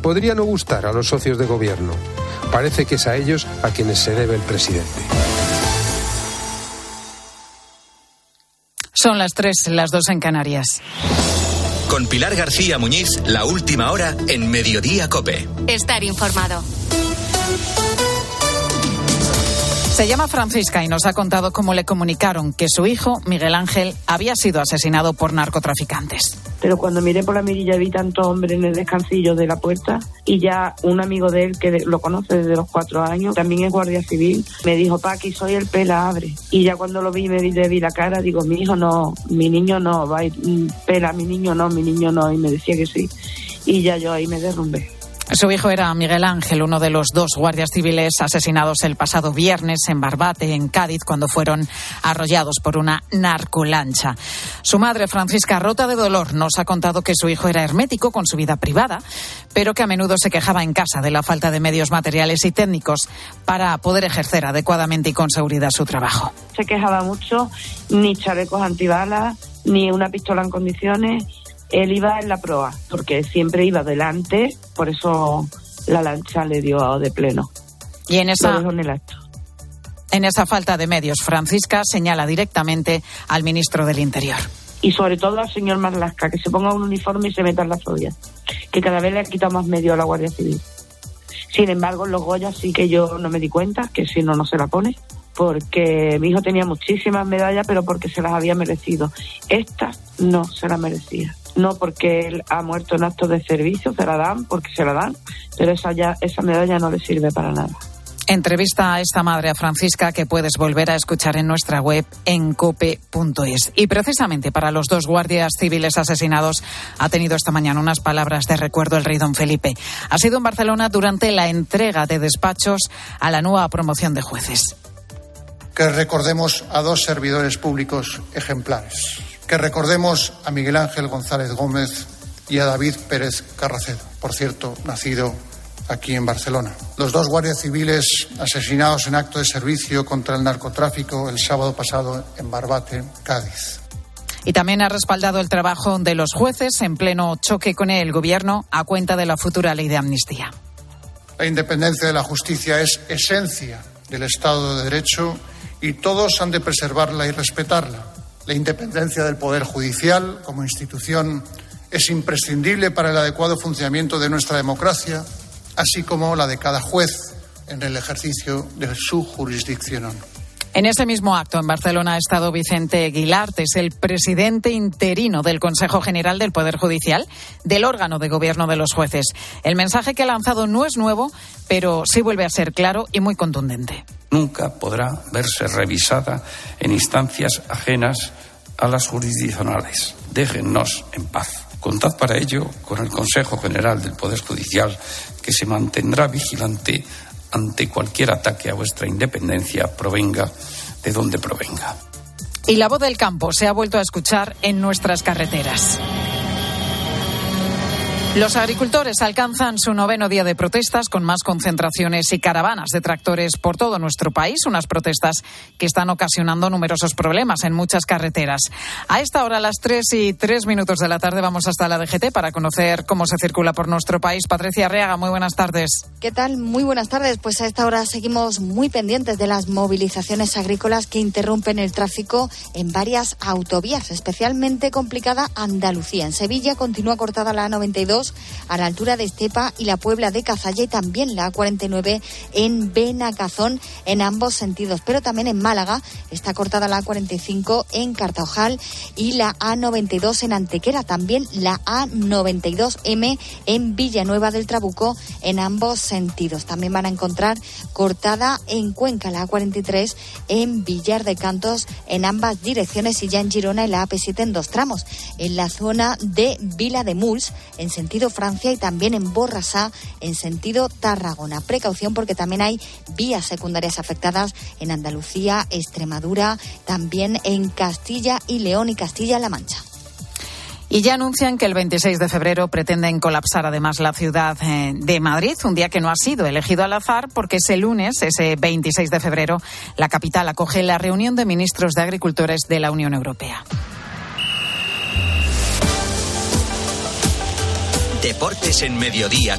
podría no gustar a los socios de gobierno. Parece que es a ellos a quienes se debe el presidente. Son las tres, las dos en Canarias. Con Pilar García Muñiz, la última hora en Mediodía Cope. Estar informado. Se llama Francisca y nos ha contado cómo le comunicaron que su hijo, Miguel Ángel, había sido asesinado por narcotraficantes. Pero cuando miré por la mirilla vi tanto hombre en el descansillo de la puerta y ya un amigo de él que lo conoce desde los cuatro años, también es guardia civil, me dijo, Paqui, soy el pela, abre. Y ya cuando lo vi me le vi la cara, digo, mi hijo no, mi niño no, va, pela, mi niño no, mi niño no. Y me decía que sí. Y ya yo ahí me derrumbé. Su hijo era Miguel Ángel, uno de los dos guardias civiles asesinados el pasado viernes en Barbate, en Cádiz, cuando fueron arrollados por una narcolancha. Su madre, Francisca, rota de dolor, nos ha contado que su hijo era hermético con su vida privada, pero que a menudo se quejaba en casa de la falta de medios materiales y técnicos para poder ejercer adecuadamente y con seguridad su trabajo. Se quejaba mucho, ni chalecos antibalas, ni una pistola en condiciones él iba en la proa, porque siempre iba delante, por eso la lancha le dio de pleno. Y en esa, en, esa falta de medios, Francisca señala directamente al ministro del Interior. Y sobre todo al señor Marlasca, que se ponga un uniforme y se meta en la zodias, que cada vez le ha quitado más medio a la Guardia Civil. Sin embargo, los Goya sí que yo no me di cuenta, que si no, no se la pone, porque mi hijo tenía muchísimas medallas, pero porque se las había merecido. Esta no se la merecía no porque él ha muerto en acto de servicio, se la dan porque se la dan, pero esa, ya, esa medalla no le sirve para nada. Entrevista a esta madre, a Francisca, que puedes volver a escuchar en nuestra web en cope.es. Y precisamente para los dos guardias civiles asesinados ha tenido esta mañana unas palabras de recuerdo el rey don Felipe. Ha sido en Barcelona durante la entrega de despachos a la nueva promoción de jueces. Que recordemos a dos servidores públicos ejemplares que recordemos a Miguel Ángel González Gómez y a David Pérez Carracedo, por cierto, nacido aquí en Barcelona. Los dos guardias civiles asesinados en acto de servicio contra el narcotráfico el sábado pasado en Barbate, Cádiz. Y también ha respaldado el trabajo de los jueces en pleno choque con el Gobierno a cuenta de la futura ley de amnistía. La independencia de la justicia es esencia del Estado de Derecho y todos han de preservarla y respetarla. La independencia del Poder Judicial como institución es imprescindible para el adecuado funcionamiento de nuestra democracia, así como la de cada juez en el ejercicio de su jurisdicción. En ese mismo acto en Barcelona ha estado Vicente es el presidente interino del Consejo General del Poder Judicial, del órgano de gobierno de los jueces. El mensaje que ha lanzado no es nuevo, pero sí vuelve a ser claro y muy contundente nunca podrá verse revisada en instancias ajenas a las jurisdiccionales. Déjennos en paz. Contad para ello con el Consejo General del Poder Judicial, que se mantendrá vigilante ante cualquier ataque a vuestra independencia, provenga de donde provenga. Y la voz del campo se ha vuelto a escuchar en nuestras carreteras. Los agricultores alcanzan su noveno día de protestas con más concentraciones y caravanas de tractores por todo nuestro país, unas protestas que están ocasionando numerosos problemas en muchas carreteras. A esta hora, a las 3 y 3 minutos de la tarde, vamos hasta la DGT para conocer cómo se circula por nuestro país. Patricia Reaga, muy buenas tardes. ¿Qué tal? Muy buenas tardes. Pues a esta hora seguimos muy pendientes de las movilizaciones agrícolas que interrumpen el tráfico en varias autovías, especialmente complicada Andalucía. En Sevilla continúa cortada la A92 a la altura de Estepa y la Puebla de Cazalla y también la A49 en Benacazón en ambos sentidos. Pero también en Málaga está cortada la A45 en Cartaojal y la A92 en Antequera. También la A92M en Villanueva del Trabuco en ambos sentidos. También van a encontrar cortada en Cuenca la A43 en Villar de Cantos en ambas direcciones y ya en Girona en la AP7 en dos tramos. En la zona de Vila de Muls en sentido sentido Francia y también en Borrasá en sentido Tarragona. Precaución porque también hay vías secundarias afectadas en Andalucía, Extremadura, también en Castilla y León y Castilla-La Mancha. Y ya anuncian que el 26 de febrero pretenden colapsar además la ciudad eh, de Madrid, un día que no ha sido elegido al azar porque ese lunes, ese 26 de febrero, la capital acoge la reunión de ministros de agricultores de la Unión Europea. Deportes en Mediodía,